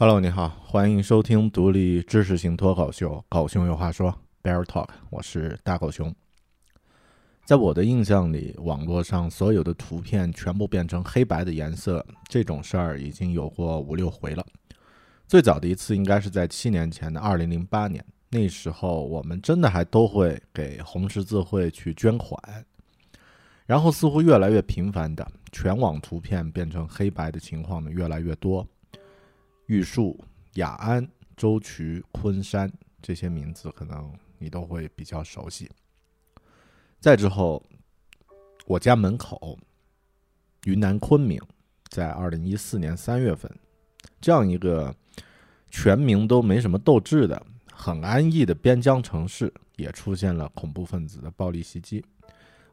Hello，你好，欢迎收听独立知识型脱口秀《狗熊有话说》（Bear Talk），我是大狗熊。在我的印象里，网络上所有的图片全部变成黑白的颜色，这种事儿已经有过五六回了。最早的一次应该是在七年前的二零零八年，那时候我们真的还都会给红十字会去捐款。然后似乎越来越频繁的，全网图片变成黑白的情况呢越来越多。玉树、雅安、周渠、昆山这些名字，可能你都会比较熟悉。再之后，我家门口，云南昆明，在二零一四年三月份，这样一个全名都没什么斗志的、很安逸的边疆城市，也出现了恐怖分子的暴力袭击。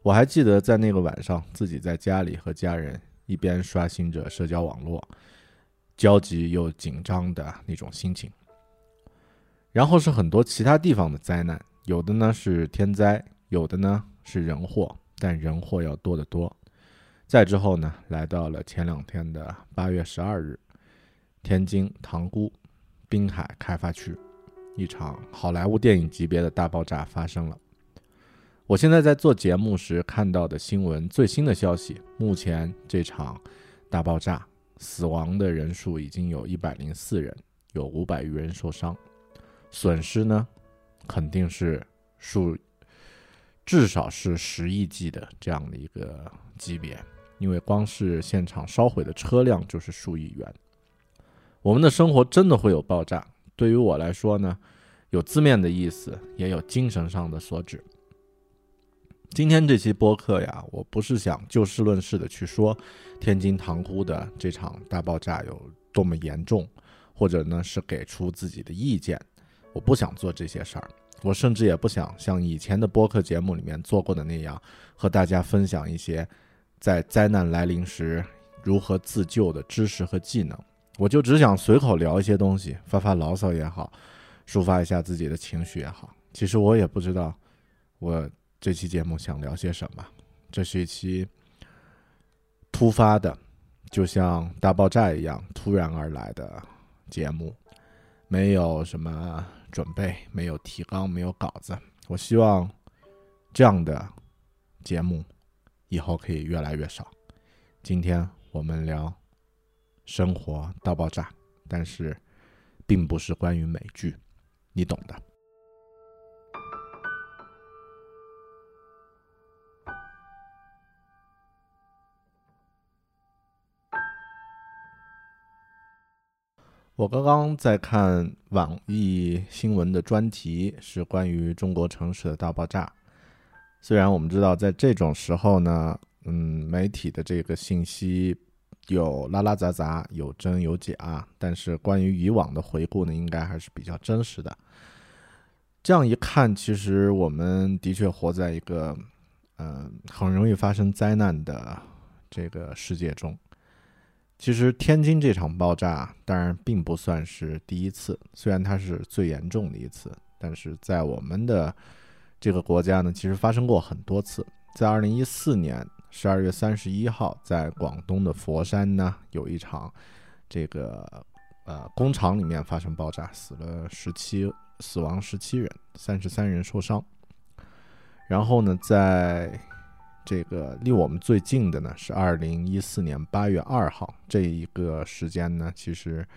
我还记得在那个晚上，自己在家里和家人一边刷新着社交网络。焦急又紧张的那种心情，然后是很多其他地方的灾难，有的呢是天灾，有的呢是人祸，但人祸要多得多。再之后呢，来到了前两天的八月十二日，天津塘沽滨海开发区，一场好莱坞电影级别的大爆炸发生了。我现在在做节目时看到的新闻最新的消息，目前这场大爆炸。死亡的人数已经有一百零四人，有五百余人受伤，损失呢，肯定是数，至少是十亿计的这样的一个级别，因为光是现场烧毁的车辆就是数亿元。我们的生活真的会有爆炸？对于我来说呢，有字面的意思，也有精神上的所指。今天这期播客呀，我不是想就事论事的去说天津塘沽的这场大爆炸有多么严重，或者呢是给出自己的意见。我不想做这些事儿，我甚至也不想像以前的播客节目里面做过的那样，和大家分享一些在灾难来临时如何自救的知识和技能。我就只想随口聊一些东西，发发牢骚也好，抒发一下自己的情绪也好。其实我也不知道，我。这期节目想聊些什么？这是一期突发的，就像大爆炸一样突然而来的节目，没有什么准备，没有提纲，没有稿子。我希望这样的节目以后可以越来越少。今天我们聊生活大爆炸，但是并不是关于美剧，你懂的。我刚刚在看网易新闻的专题，是关于中国城市的大爆炸。虽然我们知道，在这种时候呢，嗯，媒体的这个信息有拉拉杂杂，有真有假，但是关于以往的回顾呢，应该还是比较真实的。这样一看，其实我们的确活在一个，嗯，很容易发生灾难的这个世界中。其实天津这场爆炸当然并不算是第一次，虽然它是最严重的一次，但是在我们的这个国家呢，其实发生过很多次。在二零一四年十二月三十一号，在广东的佛山呢，有一场这个呃工厂里面发生爆炸，死了十七，死亡十七人，三十三人受伤。然后呢，在这个离我们最近的呢是二零一四年八月二号这一个时间呢，其实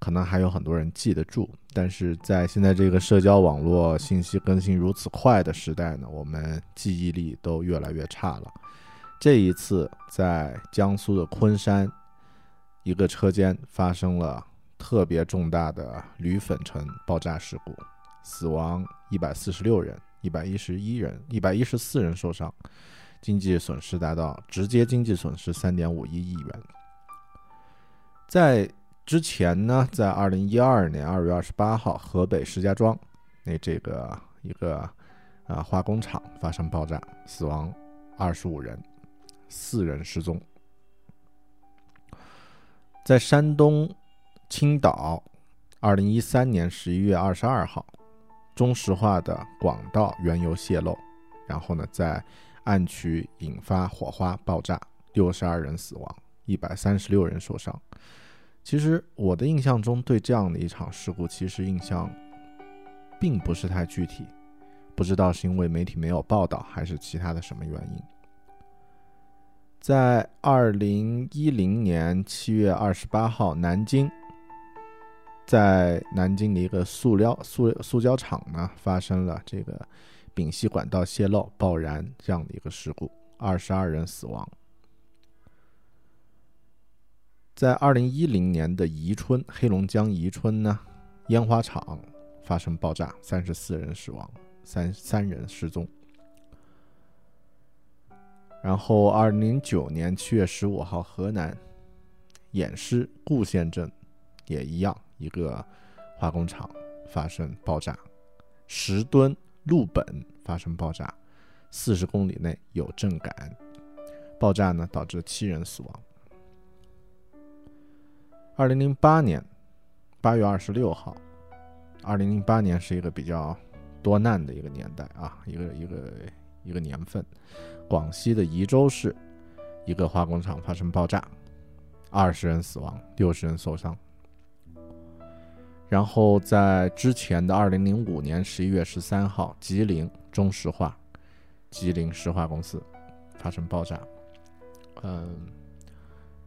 可能还有很多人记得住，但是在现在这个社交网络信息更新如此快的时代呢，我们记忆力都越来越差了。这一次在江苏的昆山，一个车间发生了特别重大的铝粉尘爆炸事故，死亡一百四十六人，一百一十一人，一百一十四人受伤。经济损失达到直接经济损失三点五一亿元。在之前呢，在二零一二年二月二十八号，河北石家庄那这个一个啊化工厂发生爆炸，死亡二十五人，四人失踪。在山东青岛，二零一三年十一月二十二号，中石化的管道原油泄漏，然后呢，在暗渠引发火花爆炸，六十二人死亡，一百三十六人受伤。其实我的印象中，对这样的一场事故，其实印象并不是太具体，不知道是因为媒体没有报道，还是其他的什么原因。在二零一零年七月二十八号，南京，在南京的一个塑料塑塑胶厂呢，发生了这个丙烯管道泄漏爆燃这样的一个事故，二十二人死亡。在二零一零年的宜春，黑龙江宜春呢，烟花厂发生爆炸，三十四人死亡，三三人失踪。然后，二零零九年七月十五号，河南偃师固县镇也一样，一个化工厂发生爆炸，十吨氯苯发生爆炸，四十公里内有震感，爆炸呢导致七人死亡。二零零八年八月二十六号，二零零八年是一个比较多难的一个年代啊，一个一个一个年份。广西的宜州市，一个化工厂发生爆炸，二十人死亡，六十人受伤。然后在之前的二零零五年十一月十三号，吉林中石化，吉林石化公司发生爆炸，嗯，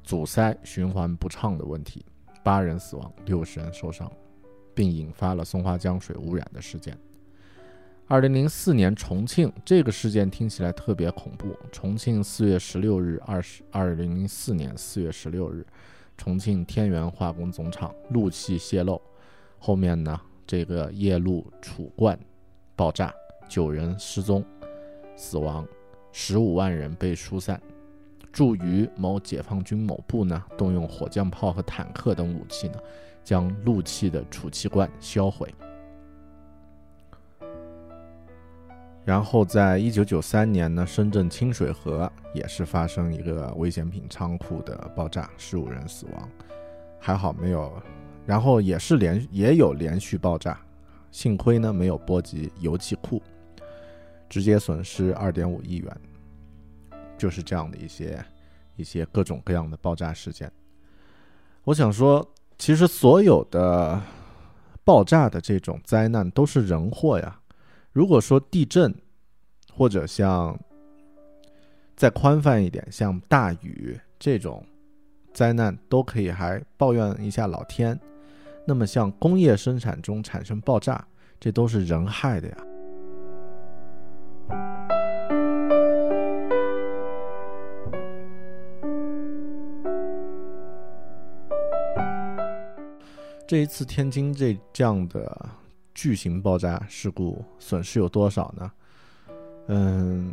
阻塞循环不畅的问题，八人死亡，六十人受伤，并引发了松花江水污染的事件。二零零四年重庆这个事件听起来特别恐怖。重庆四月十六日，二十二零零四年四月十六日，重庆天元化工总厂氯气泄漏，后面呢这个液氯储罐爆炸，九人失踪死亡，十五万人被疏散。驻于某解放军某部呢，动用火箭炮和坦克等武器呢，将氯气的储气罐销毁。然后，在一九九三年呢，深圳清水河也是发生一个危险品仓库的爆炸，十五人死亡，还好没有。然后也是连也有连续爆炸，幸亏呢没有波及油气库，直接损失二点五亿元。就是这样的一些一些各种各样的爆炸事件。我想说，其实所有的爆炸的这种灾难都是人祸呀。如果说地震，或者像再宽泛一点，像大雨这种灾难，都可以还抱怨一下老天。那么像工业生产中产生爆炸，这都是人害的呀。这一次天津这这样的。巨型爆炸事故损失有多少呢？嗯，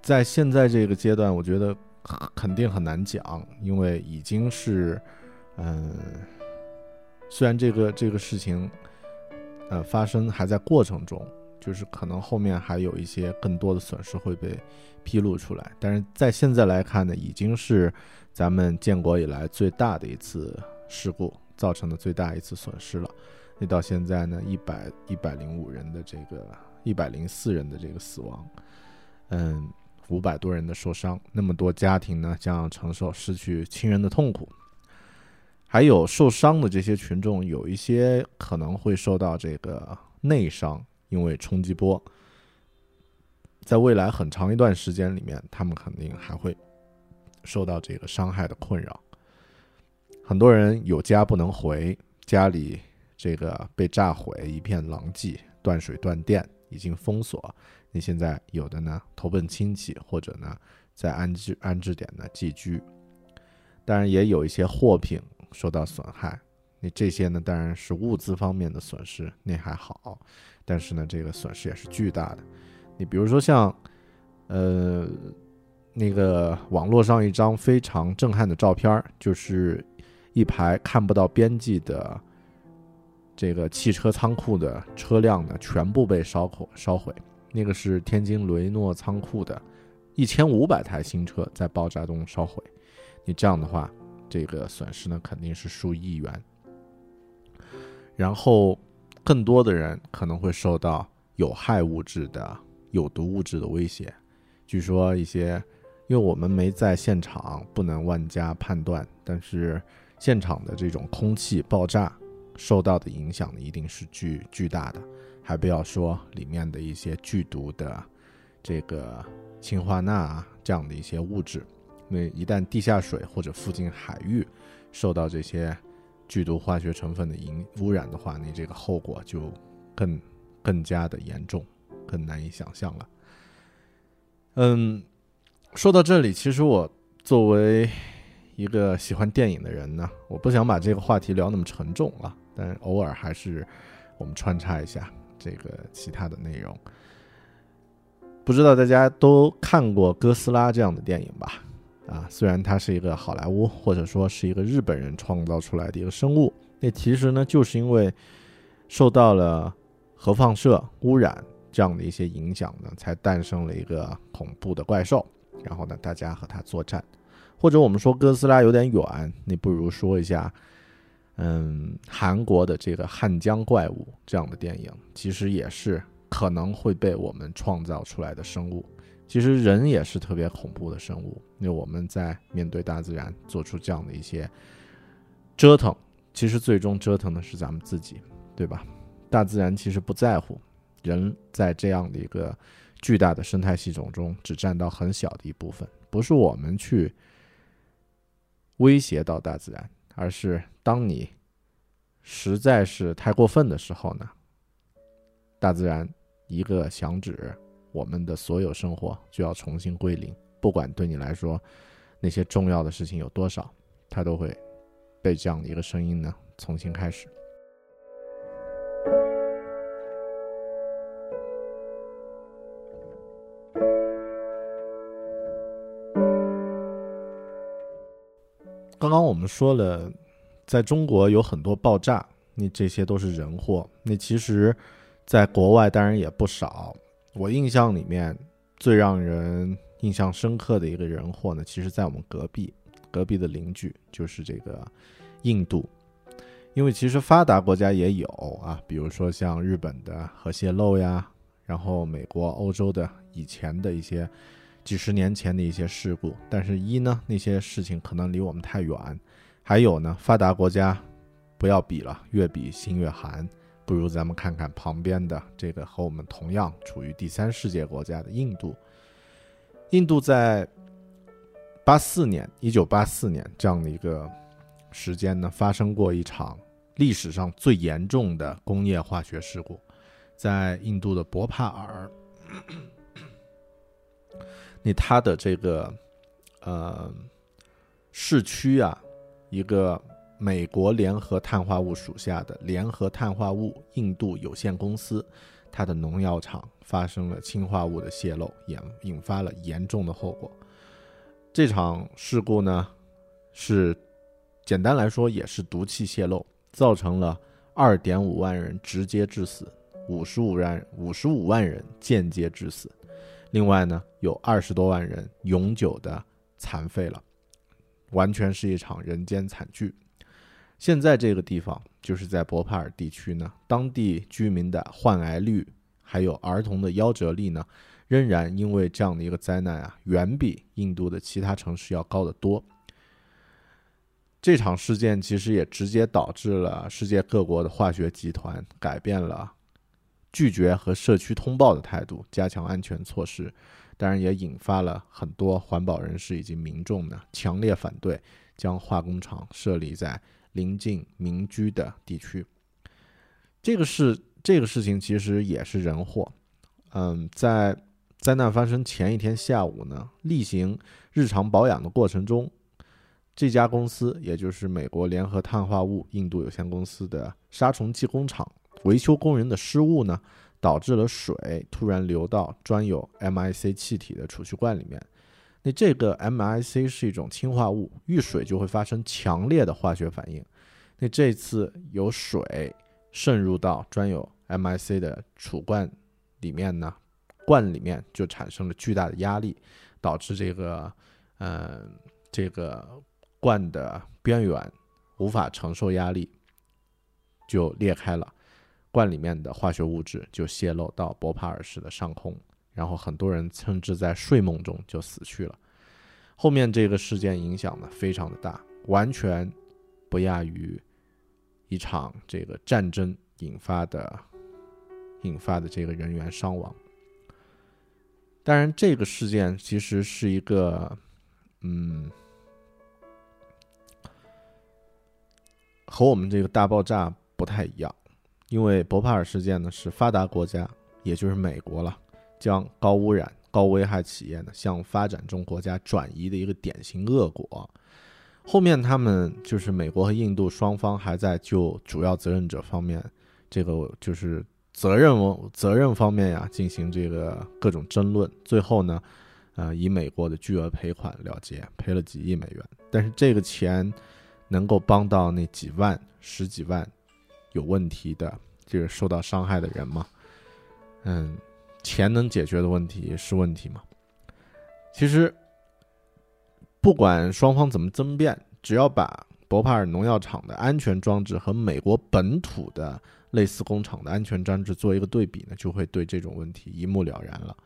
在现在这个阶段，我觉得肯定很难讲，因为已经是，嗯，虽然这个这个事情，呃，发生还在过程中，就是可能后面还有一些更多的损失会被披露出来，但是在现在来看呢，已经是咱们建国以来最大的一次事故造成的最大一次损失了。那到现在呢，一百一百零五人的这个一百零四人的这个死亡，嗯，五百多人的受伤，那么多家庭呢将要承受失去亲人的痛苦，还有受伤的这些群众，有一些可能会受到这个内伤，因为冲击波，在未来很长一段时间里面，他们肯定还会受到这个伤害的困扰。很多人有家不能回，家里。这个被炸毁，一片狼藉，断水断电，已经封锁。你现在有的呢，投奔亲戚，或者呢，在安置安置点呢寄居。当然，也有一些货品受到损害。你这些呢，当然是物资方面的损失，那还好。但是呢，这个损失也是巨大的。你比如说像，呃，那个网络上一张非常震撼的照片，就是。一排看不到边际的这个汽车仓库的车辆呢，全部被烧毁烧毁。那个是天津雷诺仓库的，一千五百台新车在爆炸中烧毁。你这样的话，这个损失呢肯定是数亿元。然后，更多的人可能会受到有害物质的、有毒物质的威胁。据说一些，因为我们没在现场，不能妄加判断，但是。现场的这种空气爆炸受到的影响呢，一定是巨巨大的，还不要说里面的一些剧毒的这个氰化钠啊这样的一些物质。那一旦地下水或者附近海域受到这些剧毒化学成分的影污染的话，你这个后果就更更加的严重，更难以想象了。嗯，说到这里，其实我作为。一个喜欢电影的人呢，我不想把这个话题聊那么沉重啊，但偶尔还是我们穿插一下这个其他的内容。不知道大家都看过《哥斯拉》这样的电影吧？啊，虽然它是一个好莱坞或者说是一个日本人创造出来的一个生物，那其实呢，就是因为受到了核放射污染这样的一些影响呢，才诞生了一个恐怖的怪兽，然后呢，大家和它作战。或者我们说哥斯拉有点远，你不如说一下，嗯，韩国的这个汉江怪物这样的电影，其实也是可能会被我们创造出来的生物。其实人也是特别恐怖的生物，因为我们在面对大自然做出这样的一些折腾，其实最终折腾的是咱们自己，对吧？大自然其实不在乎，人在这样的一个巨大的生态系统中只占到很小的一部分，不是我们去。威胁到大自然，而是当你实在是太过分的时候呢，大自然一个响指，我们的所有生活就要重新归零。不管对你来说那些重要的事情有多少，它都会被这样的一个声音呢重新开始。刚刚我们说了，在中国有很多爆炸，那这些都是人祸。那其实，在国外当然也不少。我印象里面最让人印象深刻的一个人祸呢，其实在我们隔壁，隔壁的邻居就是这个印度。因为其实发达国家也有啊，比如说像日本的核泄漏呀，然后美国、欧洲的以前的一些。几十年前的一些事故，但是，一呢，那些事情可能离我们太远；还有呢，发达国家不要比了，越比心越寒。不如咱们看看旁边的这个和我们同样处于第三世界国家的印度。印度在八四年，一九八四年这样的一个时间呢，发生过一场历史上最严重的工业化学事故，在印度的博帕尔。那它的这个，呃，市区啊，一个美国联合碳化物属下的联合碳化物印度有限公司，它的农药厂发生了氰化物的泄漏，引引发了严重的后果。这场事故呢，是简单来说也是毒气泄漏，造成了二点五万人直接致死，五十五万五十五万人间接致死。另外呢，有二十多万人永久的残废了，完全是一场人间惨剧。现在这个地方就是在博帕尔地区呢，当地居民的患癌率还有儿童的夭折率呢，仍然因为这样的一个灾难啊，远比印度的其他城市要高得多。这场事件其实也直接导致了世界各国的化学集团改变了。拒绝和社区通报的态度，加强安全措施，当然也引发了很多环保人士以及民众呢强烈反对将化工厂设立在临近民居的地区。这个是这个事情其实也是人祸。嗯，在灾难发生前一天下午呢，例行日常保养的过程中，这家公司也就是美国联合碳化物印度有限公司的杀虫剂工厂。维修工人的失误呢，导致了水突然流到装有 MIC 气体的储蓄罐里面。那这个 MIC 是一种氢化物，遇水就会发生强烈的化学反应。那这次有水渗入到专有 MIC 的储罐里面呢，罐里面就产生了巨大的压力，导致这个，呃，这个罐的边缘无法承受压力，就裂开了，罐里面的化学物质就泄漏到博帕尔市的上空。然后很多人甚至在睡梦中就死去了。后面这个事件影响呢非常的大，完全不亚于一场这个战争引发的引发的这个人员伤亡。当然，这个事件其实是一个，嗯，和我们这个大爆炸不太一样，因为博帕尔事件呢是发达国家，也就是美国了。将高污染、高危害企业呢向发展中国家转移的一个典型恶果。后面他们就是美国和印度双方还在就主要责任者方面，这个就是责任责任方面呀进行这个各种争论。最后呢，呃，以美国的巨额赔款了结，赔了几亿美元。但是这个钱能够帮到那几万、十几万有问题的，就是受到伤害的人吗？嗯。钱能解决的问题是问题吗？其实，不管双方怎么争辩，只要把博帕尔农药厂的安全装置和美国本土的类似工厂的安全装置做一个对比呢，就会对这种问题一目了然了。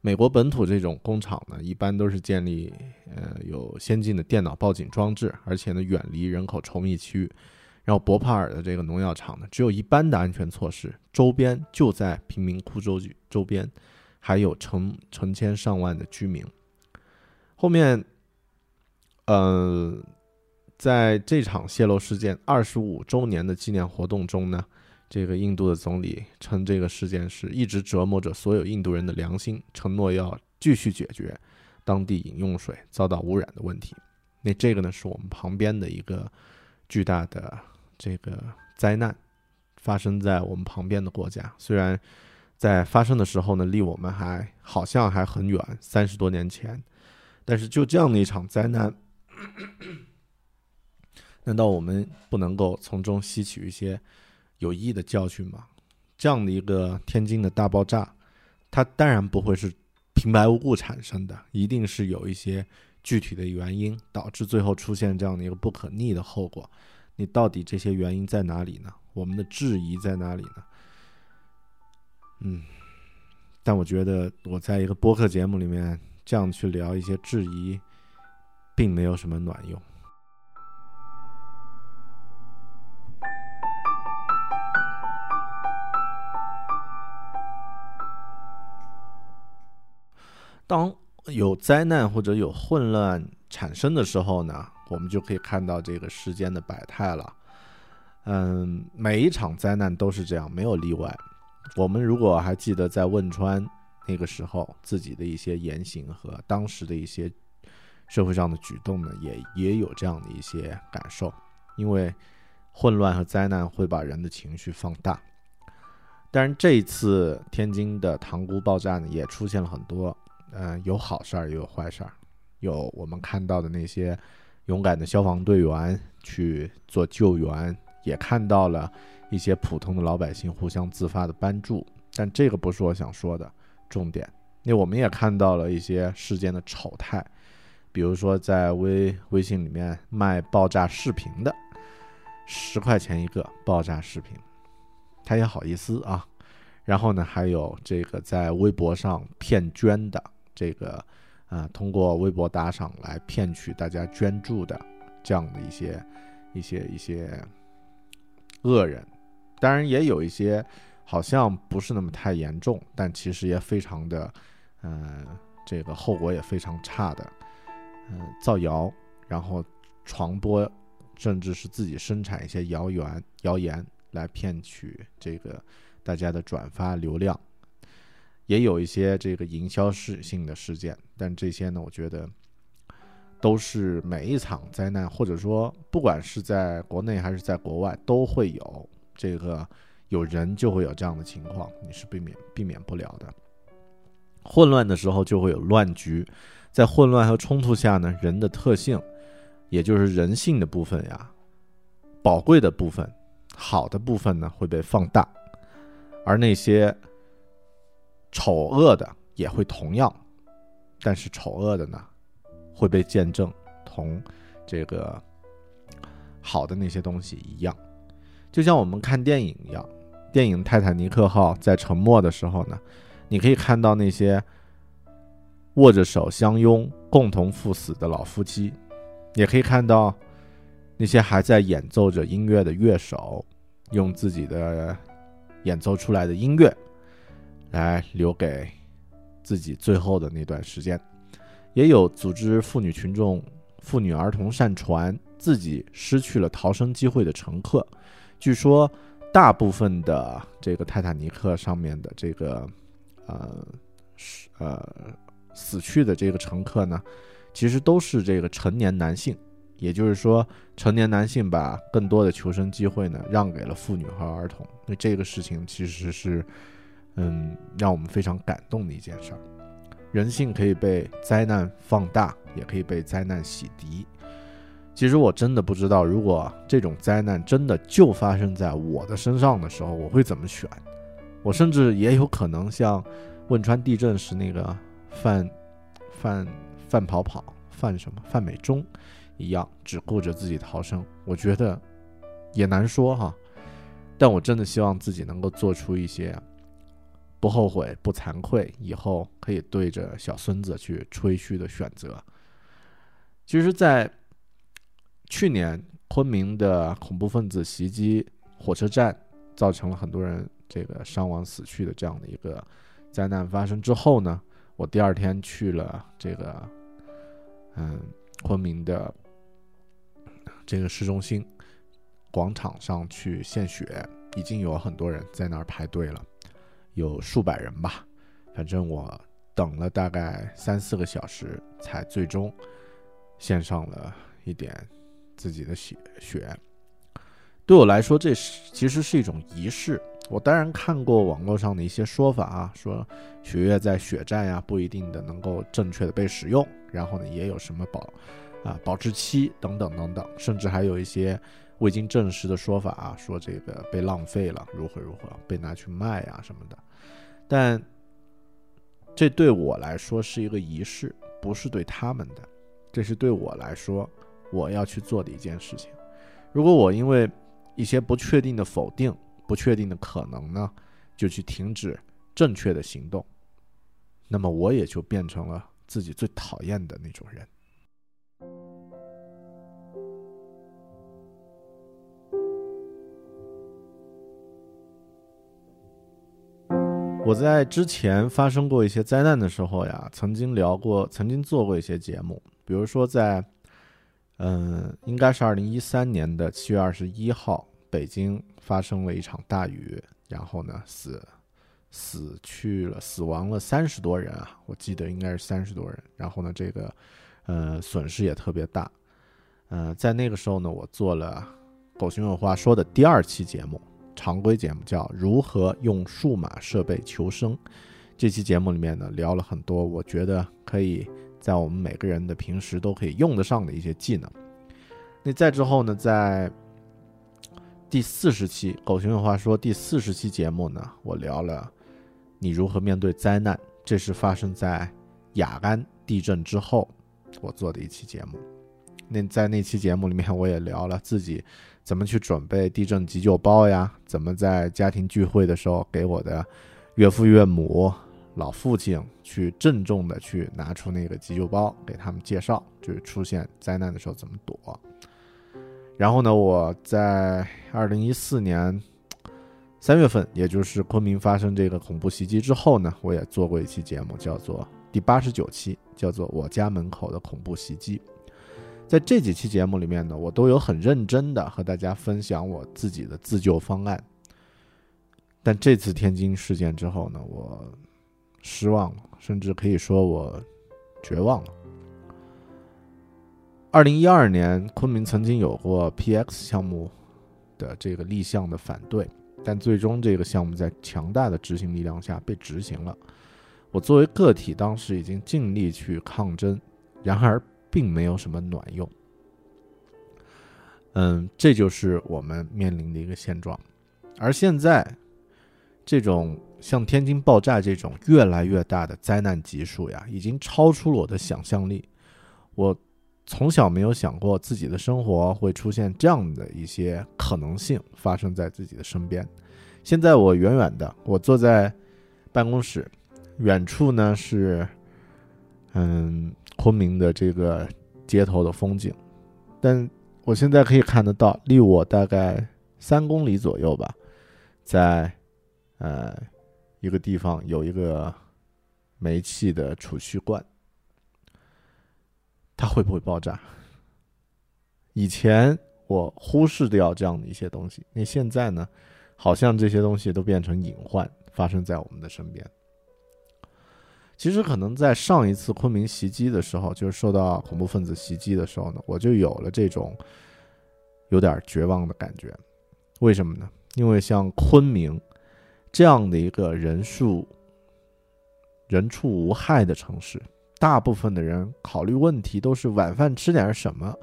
美国本土这种工厂呢，一般都是建立呃有先进的电脑报警装置，而且呢远离人口稠密区域。然后博帕尔的这个农药厂呢，只有一般的安全措施，周边就在贫民窟周周边，还有成成千上万的居民。后面，呃，在这场泄漏事件二十五周年的纪念活动中呢，这个印度的总理称这个事件是一直折磨着所有印度人的良心，承诺要继续解决当地饮用水遭到污染的问题。那这个呢，是我们旁边的一个巨大的。这个灾难发生在我们旁边的国家，虽然在发生的时候呢，离我们还好像还很远，三十多年前，但是就这样的一场灾难，难道我们不能够从中吸取一些有益的教训吗？这样的一个天津的大爆炸，它当然不会是平白无故产生的，一定是有一些具体的原因导致最后出现这样的一个不可逆的后果。你到底这些原因在哪里呢？我们的质疑在哪里呢？嗯，但我觉得我在一个播客节目里面这样去聊一些质疑，并没有什么卵用。当有灾难或者有混乱产生的时候呢？我们就可以看到这个世间的百态了，嗯，每一场灾难都是这样，没有例外。我们如果还记得在汶川那个时候自己的一些言行和当时的一些社会上的举动呢，也也有这样的一些感受。因为混乱和灾难会把人的情绪放大。但是这一次天津的塘沽爆炸呢，也出现了很多，嗯，有好事儿也有坏事儿，有我们看到的那些。勇敢的消防队员去做救援，也看到了一些普通的老百姓互相自发的帮助，但这个不是我想说的重点。那我们也看到了一些事件的丑态，比如说在微微信里面卖爆炸视频的，十块钱一个爆炸视频，他也好意思啊。然后呢，还有这个在微博上骗捐的这个。啊，通过微博打赏来骗取大家捐助的这样的一些、一些、一些恶人，当然也有一些好像不是那么太严重，但其实也非常的，嗯，这个后果也非常差的，嗯，造谣，然后传播，甚至是自己生产一些谣言、谣言来骗取这个大家的转发流量。也有一些这个营销事性的事件，但这些呢，我觉得都是每一场灾难，或者说不管是在国内还是在国外，都会有这个有人就会有这样的情况，你是避免避免不了的。混乱的时候就会有乱局，在混乱和冲突下呢，人的特性，也就是人性的部分呀，宝贵的部分，好的部分呢会被放大，而那些丑恶的也会同样，但是丑恶的呢会被见证，同这个好的那些东西一样，就像我们看电影一样，电影《泰坦尼克号》在沉没的时候呢。你可以看到那些握着手相拥、共同赴死的老夫妻，也可以看到那些还在演奏着音乐的乐手，用自己的演奏出来的音乐来留给自己最后的那段时间。也有组织妇女群众、妇女儿童上船，自己失去了逃生机会的乘客。据说，大部分的这个泰坦尼克上面的这个。呃，是呃，死去的这个乘客呢，其实都是这个成年男性，也就是说，成年男性把更多的求生机会呢让给了妇女和儿童。那这个事情其实是，嗯，让我们非常感动的一件事儿。人性可以被灾难放大，也可以被灾难洗涤。其实我真的不知道，如果这种灾难真的就发生在我的身上的时候，我会怎么选。我甚至也有可能像汶川地震时那个范范范跑跑范什么范美忠一样，只顾着自己逃生。我觉得也难说哈，但我真的希望自己能够做出一些不后悔、不惭愧，以后可以对着小孙子去吹嘘的选择。其实，在去年昆明的恐怖分子袭击火车站，造成了很多人。这个伤亡死去的这样的一个灾难发生之后呢，我第二天去了这个嗯昆明的这个市中心广场上去献血，已经有很多人在那儿排队了，有数百人吧。反正我等了大概三四个小时，才最终献上了一点自己的血血。对我来说，这是其实是一种仪式。我当然看过网络上的一些说法啊，说血液在血站呀不一定的能够正确的被使用，然后呢也有什么保啊保质期等等等等，甚至还有一些未经证实的说法啊，说这个被浪费了，如何如何被拿去卖啊什么的。但这对我来说是一个仪式，不是对他们的，这是对我来说我要去做的一件事情。如果我因为一些不确定的否定，不确定的可能呢，就去停止正确的行动，那么我也就变成了自己最讨厌的那种人。我在之前发生过一些灾难的时候呀，曾经聊过，曾经做过一些节目，比如说在，嗯，应该是二零一三年的七月二十一号。北京发生了一场大雨，然后呢，死死去了，死亡了三十多人啊，我记得应该是三十多人。然后呢，这个呃损失也特别大。呃，在那个时候呢，我做了《狗熊有话说》的第二期节目，常规节目叫《如何用数码设备求生》。这期节目里面呢，聊了很多我觉得可以在我们每个人的平时都可以用得上的一些技能。那再之后呢，在第四十期《狗熊有话说》第四十期节目呢，我聊了你如何面对灾难。这是发生在雅安地震之后我做的一期节目。那在那期节目里面，我也聊了自己怎么去准备地震急救包呀，怎么在家庭聚会的时候给我的岳父岳母、老父亲去郑重的去拿出那个急救包给他们介绍，就是出现灾难的时候怎么躲。然后呢，我在二零一四年三月份，也就是昆明发生这个恐怖袭击之后呢，我也做过一期节目，叫做第八十九期，叫做《我家门口的恐怖袭击》。在这几期节目里面呢，我都有很认真的和大家分享我自己的自救方案。但这次天津事件之后呢，我失望了，甚至可以说我绝望了。二零一二年，昆明曾经有过 PX 项目的这个立项的反对，但最终这个项目在强大的执行力量下被执行了。我作为个体，当时已经尽力去抗争，然而并没有什么卵用。嗯，这就是我们面临的一个现状。而现在，这种像天津爆炸这种越来越大的灾难级数呀，已经超出了我的想象力。我从小没有想过自己的生活会出现这样的一些可能性发生在自己的身边。现在我远远的，我坐在办公室，远处呢是嗯昆明的这个街头的风景，但我现在可以看得到，离我大概三公里左右吧，在呃一个地方有一个煤气的储蓄罐，它会不会爆炸？以前我忽视掉这样的一些东西，那现在呢？好像这些东西都变成隐患，发生在我们的身边。其实可能在上一次昆明袭击的时候，就是受到恐怖分子袭击的时候呢，我就有了这种有点绝望的感觉。为什么呢？因为像昆明这样的一个人数人畜无害的城市，大部分的人考虑问题都是晚饭吃点什么，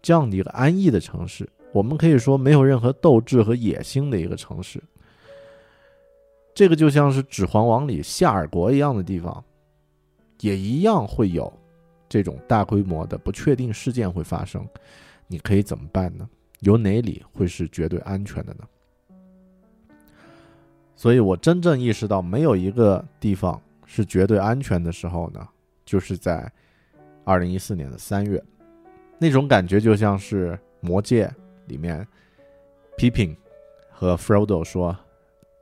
这样的一个安逸的城市。我们可以说没有任何斗志和野心的一个城市，这个就像是《指环王》里夏尔国一样的地方，也一样会有这种大规模的不确定事件会发生。你可以怎么办呢？有哪里会是绝对安全的呢？所以我真正意识到没有一个地方是绝对安全的时候呢，就是在二零一四年的三月，那种感觉就像是魔戒。里面批评和 Frodo 说：“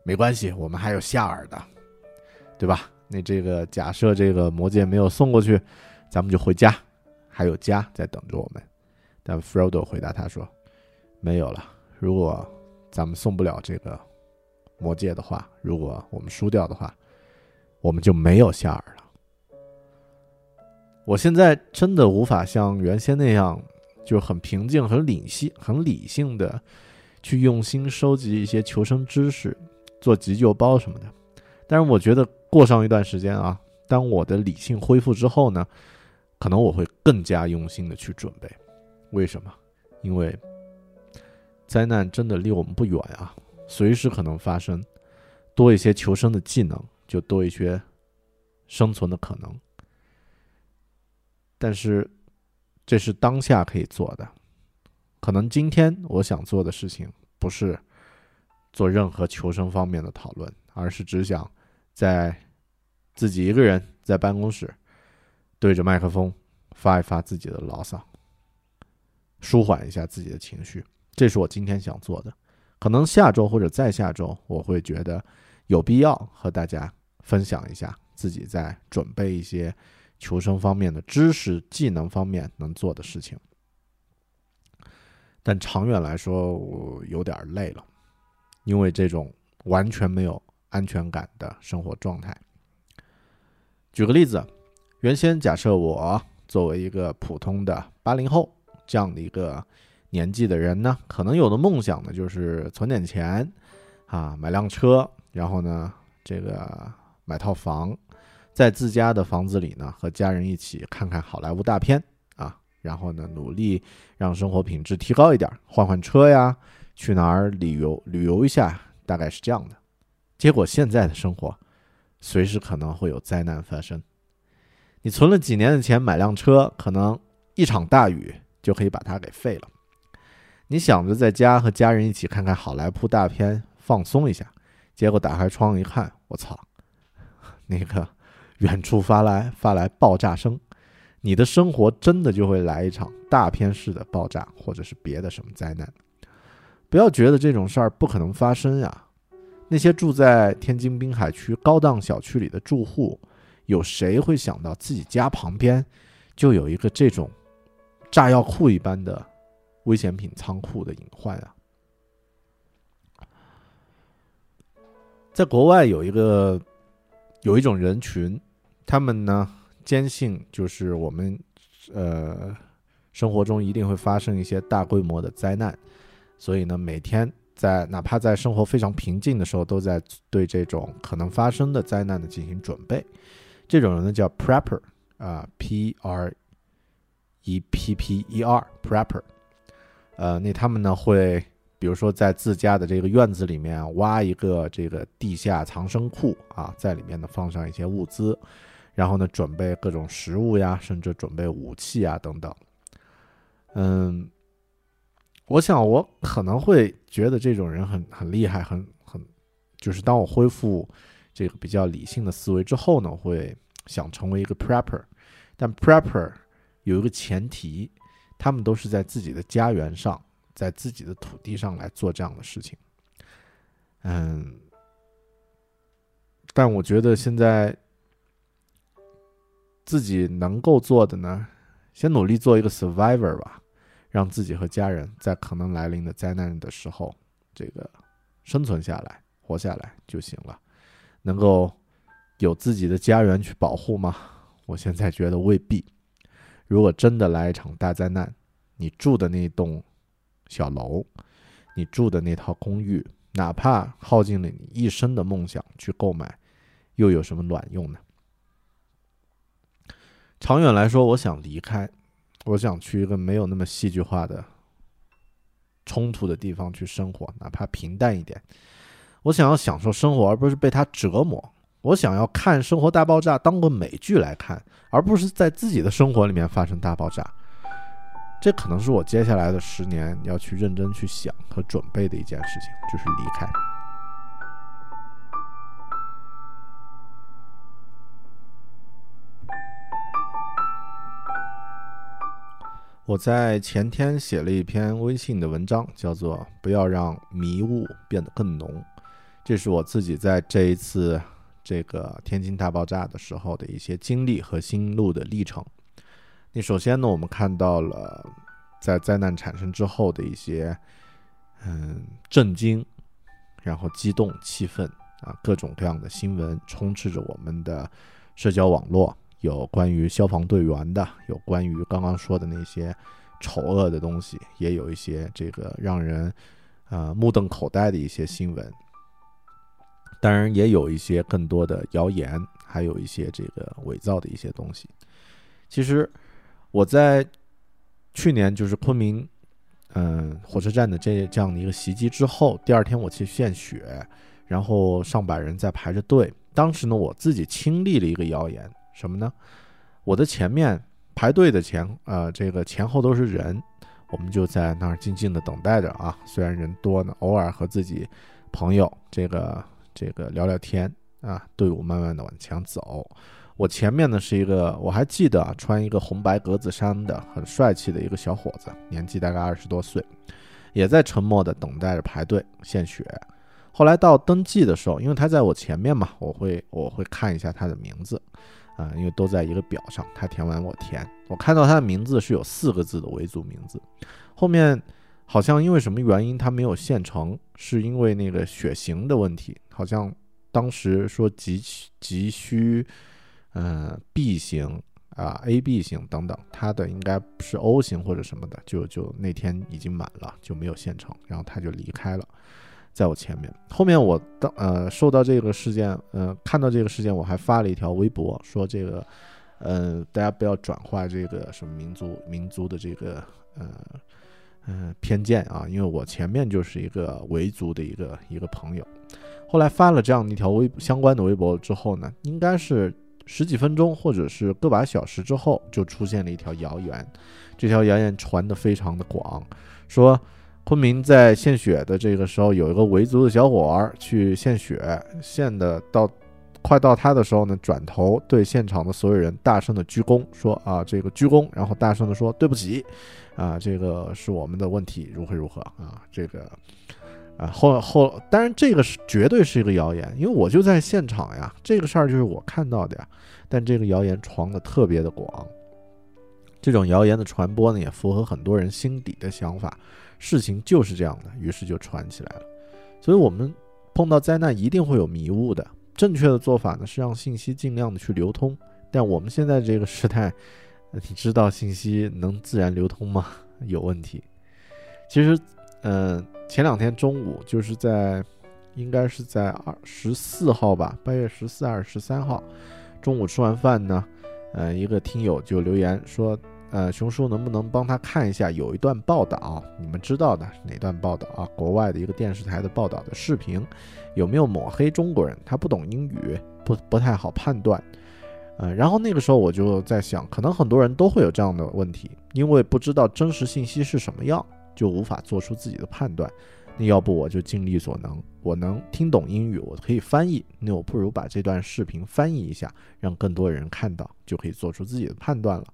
没关系，我们还有夏尔的，对吧？那这个假设这个魔戒没有送过去，咱们就回家，还有家在等着我们。”但 Frodo 回答他说：“没有了。如果咱们送不了这个魔戒的话，如果我们输掉的话，我们就没有夏尔了。”我现在真的无法像原先那样。就很平静、很理性、很理性的去用心收集一些求生知识，做急救包什么的。但是我觉得过上一段时间啊，当我的理性恢复之后呢，可能我会更加用心的去准备。为什么？因为灾难真的离我们不远啊，随时可能发生。多一些求生的技能，就多一些生存的可能。但是。这是当下可以做的，可能今天我想做的事情不是做任何求生方面的讨论，而是只想在自己一个人在办公室对着麦克风发一发自己的牢骚，舒缓一下自己的情绪。这是我今天想做的。可能下周或者再下周，我会觉得有必要和大家分享一下自己在准备一些。求生方面的知识、技能方面能做的事情，但长远来说，我有点累了，因为这种完全没有安全感的生活状态。举个例子，原先假设我作为一个普通的八零后这样的一个年纪的人呢，可能有的梦想呢就是存点钱，啊，买辆车，然后呢，这个买套房。在自家的房子里呢，和家人一起看看好莱坞大片啊，然后呢，努力让生活品质提高一点，换换车呀，去哪儿旅游旅游一下，大概是这样的。结果现在的生活，随时可能会有灾难发生。你存了几年的钱买辆车，可能一场大雨就可以把它给废了。你想着在家和家人一起看看好莱坞大片放松一下，结果打开窗一看，我操，那个。远处发来发来爆炸声，你的生活真的就会来一场大片式的爆炸，或者是别的什么灾难。不要觉得这种事儿不可能发生呀！那些住在天津滨海区高档小区里的住户，有谁会想到自己家旁边就有一个这种炸药库一般的危险品仓库的隐患啊？在国外有一个。有一种人群，他们呢坚信就是我们，呃，生活中一定会发生一些大规模的灾难，所以呢，每天在哪怕在生活非常平静的时候，都在对这种可能发生的灾难呢进行准备。这种人呢叫 prepper 啊，p r e p p e r prepper。呃，那他们呢会，比如说在自家的这个院子里面挖一个这个地下藏身库啊，在里面呢放上一些物资，然后呢准备各种食物呀，甚至准备武器啊等等。嗯，我想我可能会觉得这种人很很厉害，很很，就是当我恢复这个比较理性的思维之后呢，会想成为一个 prepper，但 prepper 有一个前提。他们都是在自己的家园上，在自己的土地上来做这样的事情。嗯，但我觉得现在自己能够做的呢，先努力做一个 survivor 吧，让自己和家人在可能来临的灾难的时候，这个生存下来、活下来就行了。能够有自己的家园去保护吗？我现在觉得未必。如果真的来一场大灾难，你住的那栋小楼，你住的那套公寓，哪怕耗尽了你一生的梦想去购买，又有什么卵用呢？长远来说，我想离开，我想去一个没有那么戏剧化的冲突的地方去生活，哪怕平淡一点。我想要享受生活，而不是被它折磨。我想要看《生活大爆炸》当个美剧来看，而不是在自己的生活里面发生大爆炸。这可能是我接下来的十年要去认真去想和准备的一件事情，就是离开。我在前天写了一篇微信的文章，叫做《不要让迷雾变得更浓》，这是我自己在这一次。这个天津大爆炸的时候的一些经历和心路的历程。那首先呢，我们看到了在灾难产生之后的一些嗯震惊，然后激动、气愤啊，各种各样的新闻充斥着我们的社交网络，有关于消防队员的，有关于刚刚说的那些丑恶的东西，也有一些这个让人呃目瞪口呆的一些新闻。当然也有一些更多的谣言，还有一些这个伪造的一些东西。其实我在去年就是昆明，嗯，火车站的这这样的一个袭击之后，第二天我去献血，然后上百人在排着队。当时呢，我自己亲历了一个谣言，什么呢？我的前面排队的前，呃，这个前后都是人，我们就在那儿静静的等待着啊。虽然人多呢，偶尔和自己朋友这个。这个聊聊天啊，队伍慢慢的往前走。我前面呢是一个，我还记得啊，穿一个红白格子衫的很帅气的一个小伙子，年纪大概二十多岁，也在沉默的等待着排队献血。后来到登记的时候，因为他在我前面嘛，我会我会看一下他的名字啊，因为都在一个表上，他填完我填。我看到他的名字是有四个字的维族名字，后面。好像因为什么原因他没有现成，是因为那个血型的问题。好像当时说急急需，嗯，B 型啊，AB 型等等，他的应该是 O 型或者什么的，就就那天已经满了，就没有现成，然后他就离开了，在我前面。后面我当呃受到这个事件，呃看到这个事件，我还发了一条微博，说这个，呃大家不要转化这个什么民族民族的这个呃。嗯，偏见啊，因为我前面就是一个维族的一个一个朋友，后来发了这样的一条微相关的微博之后呢，应该是十几分钟或者是个把小时之后，就出现了一条谣言，这条谣言传的非常的广，说昆明在献血的这个时候，有一个维族的小伙儿去献血，献的到。快到他的时候呢，转头对现场的所有人大声的鞠躬，说啊，这个鞠躬，然后大声的说对不起，啊，这个是我们的问题，如何如何啊，这个啊后后，当然这个是绝对是一个谣言，因为我就在现场呀，这个事儿就是我看到的呀，但这个谣言传的特别的广，这种谣言的传播呢，也符合很多人心底的想法，事情就是这样的，于是就传起来了，所以我们碰到灾难一定会有迷雾的。正确的做法呢是让信息尽量的去流通，但我们现在这个时代，你知道信息能自然流通吗？有问题。其实，嗯，前两天中午就是在，应该是在二十四号吧，八月十四、二十三号，中午吃完饭呢，呃，一个听友就留言说，呃，熊叔能不能帮他看一下有一段报道，你们知道的哪段报道啊？国外的一个电视台的报道的视频，有没有抹黑中国人？他不懂英语，不不太好判断。呃，然后那个时候我就在想，可能很多人都会有这样的问题，因为不知道真实信息是什么样，就无法做出自己的判断。那要不我就尽力所能，我能听懂英语，我可以翻译，那我不如把这段视频翻译一下，让更多人看到，就可以做出自己的判断了。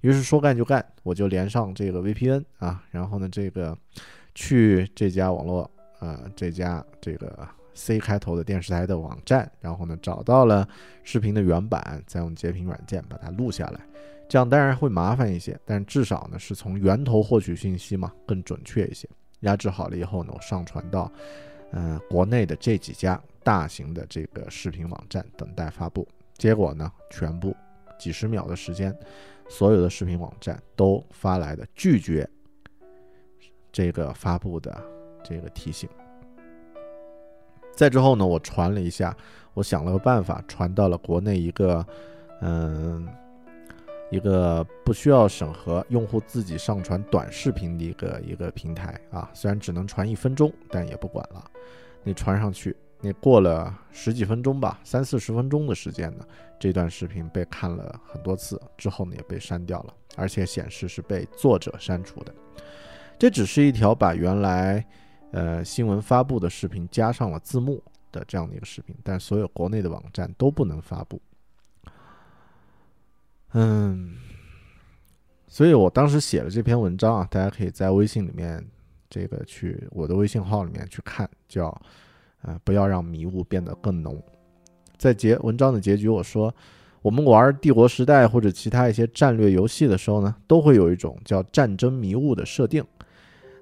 于是说干就干，我就连上这个 VPN 啊，然后呢，这个去这家网络，呃，这家这个 C 开头的电视台的网站，然后呢，找到了视频的原版，再用截屏软件把它录下来。这样当然会麻烦一些，但至少呢，是从源头获取信息嘛，更准确一些。压制好了以后呢，我上传到，呃，国内的这几家大型的这个视频网站等待发布。结果呢，全部几十秒的时间，所有的视频网站都发来的拒绝这个发布的这个提醒。再之后呢，我传了一下，我想了个办法，传到了国内一个，嗯。一个不需要审核用户自己上传短视频的一个一个平台啊，虽然只能传一分钟，但也不管了。你传上去，你过了十几分钟吧，三四十分钟的时间呢，这段视频被看了很多次之后呢，也被删掉了，而且显示是被作者删除的。这只是一条把原来呃新闻发布的视频加上了字幕的这样的一个视频，但所有国内的网站都不能发布。嗯，所以我当时写了这篇文章啊，大家可以在微信里面这个去我的微信号里面去看，叫呃不要让迷雾变得更浓。在结文章的结局，我说我们玩帝国时代或者其他一些战略游戏的时候呢，都会有一种叫战争迷雾的设定。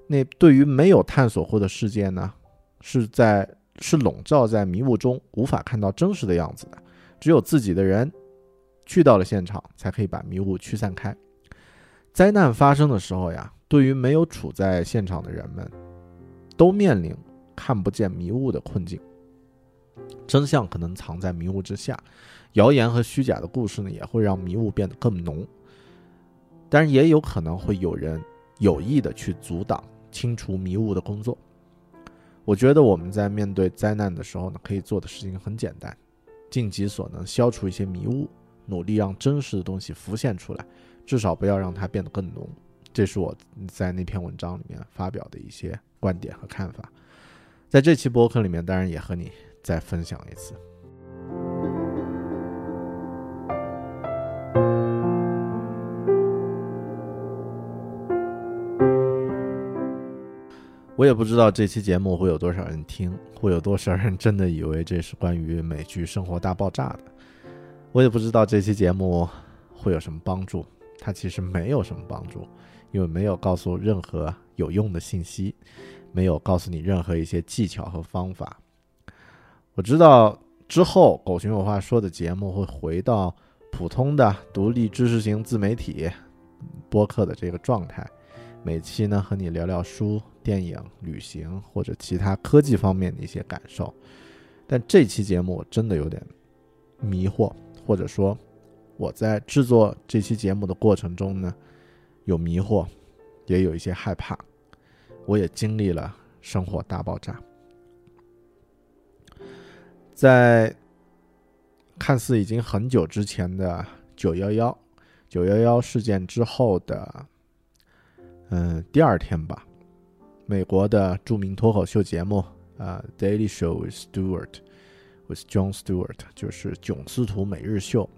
那对于没有探索过的世界呢，是在是笼罩在迷雾中，无法看到真实的样子的，只有自己的人。去到了现场，才可以把迷雾驱散开。灾难发生的时候呀，对于没有处在现场的人们，都面临看不见迷雾的困境。真相可能藏在迷雾之下，谣言和虚假的故事呢，也会让迷雾变得更浓。但是也有可能会有人有意的去阻挡清除迷雾的工作。我觉得我们在面对灾难的时候呢，可以做的事情很简单，尽己所能消除一些迷雾。努力让真实的东西浮现出来，至少不要让它变得更浓。这是我在那篇文章里面发表的一些观点和看法。在这期播客里面，当然也和你再分享一次。我也不知道这期节目会有多少人听，会有多少人真的以为这是关于美剧《生活大爆炸》的。我也不知道这期节目会有什么帮助，它其实没有什么帮助，因为没有告诉任何有用的信息，没有告诉你任何一些技巧和方法。我知道之后狗熊有话说的节目会回到普通的独立知识型自媒体播客的这个状态，每期呢和你聊聊书、电影、旅行或者其他科技方面的一些感受。但这期节目我真的有点迷惑。或者说，我在制作这期节目的过程中呢，有迷惑，也有一些害怕。我也经历了生活大爆炸，在看似已经很久之前的九幺幺九幺幺事件之后的，嗯，第二天吧，美国的著名脱口秀节目啊，《Daily Show with Stewart》。with John Stewart，就是囧斯图每日秀。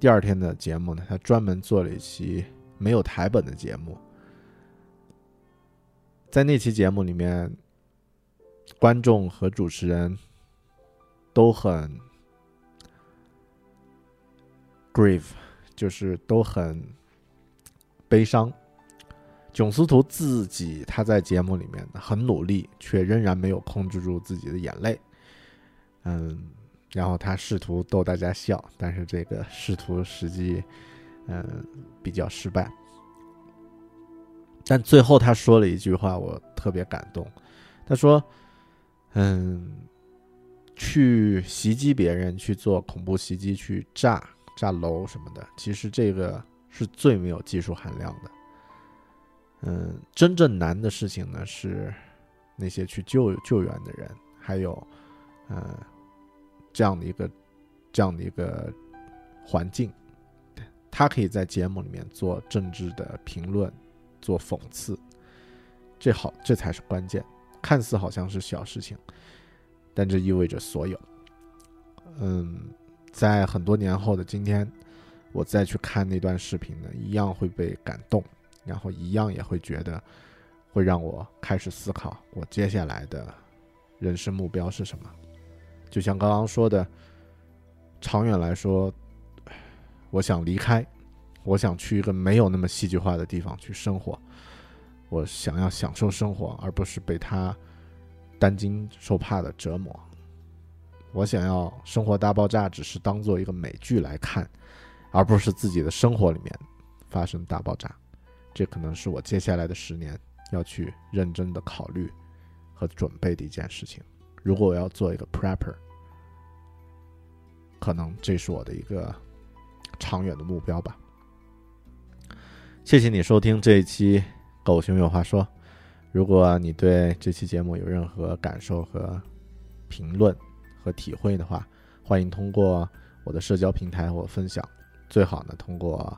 第二天的节目呢，他专门做了一期没有台本的节目。在那期节目里面，观众和主持人都很 grieve，就是都很悲伤。囧斯图自己他在节目里面很努力，却仍然没有控制住自己的眼泪。嗯，然后他试图逗大家笑，但是这个试图实际，嗯，比较失败。但最后他说了一句话，我特别感动。他说：“嗯，去袭击别人，去做恐怖袭击，去炸炸楼什么的，其实这个是最没有技术含量的。嗯，真正难的事情呢是那些去救救援的人，还有，呃，这样的一个这样的一个环境，他可以在节目里面做政治的评论，做讽刺，这好，这才是关键。看似好像是小事情。但这意味着所有。嗯，在很多年后的今天，我再去看那段视频呢，一样会被感动，然后一样也会觉得，会让我开始思考我接下来的人生目标是什么。就像刚刚说的，长远来说，我想离开，我想去一个没有那么戏剧化的地方去生活，我想要享受生活，而不是被他。担惊受怕的折磨，我想要《生活大爆炸》只是当做一个美剧来看，而不是自己的生活里面发生大爆炸。这可能是我接下来的十年要去认真的考虑和准备的一件事情。如果我要做一个 prepper，可能这是我的一个长远的目标吧。谢谢你收听这一期《狗熊有话说》。如果你对这期节目有任何感受和评论和体会的话，欢迎通过我的社交平台或分享，最好呢通过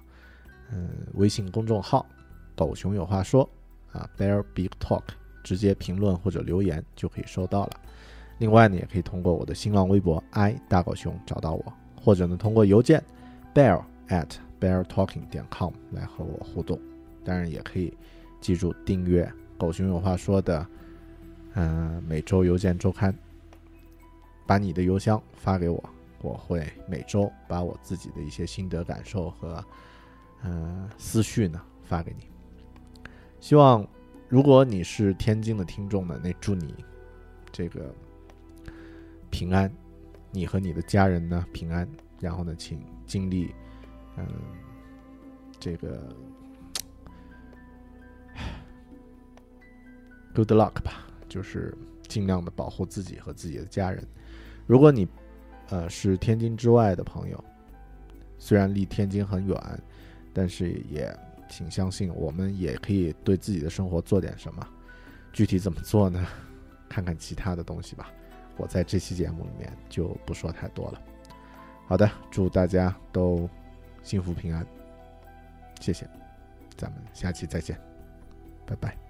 嗯微信公众号“狗熊有话说”啊 “Bear Big Talk” 直接评论或者留言就可以收到了。另外呢，也可以通过我的新浪微博 “i 大狗熊”找到我，或者呢通过邮件 “bear at beartalking 点 com” 来和我互动。当然也可以记住订阅。狗熊有话说的，嗯，每周邮件周刊，把你的邮箱发给我，我会每周把我自己的一些心得感受和嗯思绪呢发给你。希望如果你是天津的听众呢，那祝你这个平安，你和你的家人呢平安。然后呢，请尽力嗯这个。Good luck 吧，就是尽量的保护自己和自己的家人。如果你，呃，是天津之外的朋友，虽然离天津很远，但是也请相信我们也可以对自己的生活做点什么。具体怎么做呢？看看其他的东西吧。我在这期节目里面就不说太多了。好的，祝大家都幸福平安，谢谢，咱们下期再见，拜拜。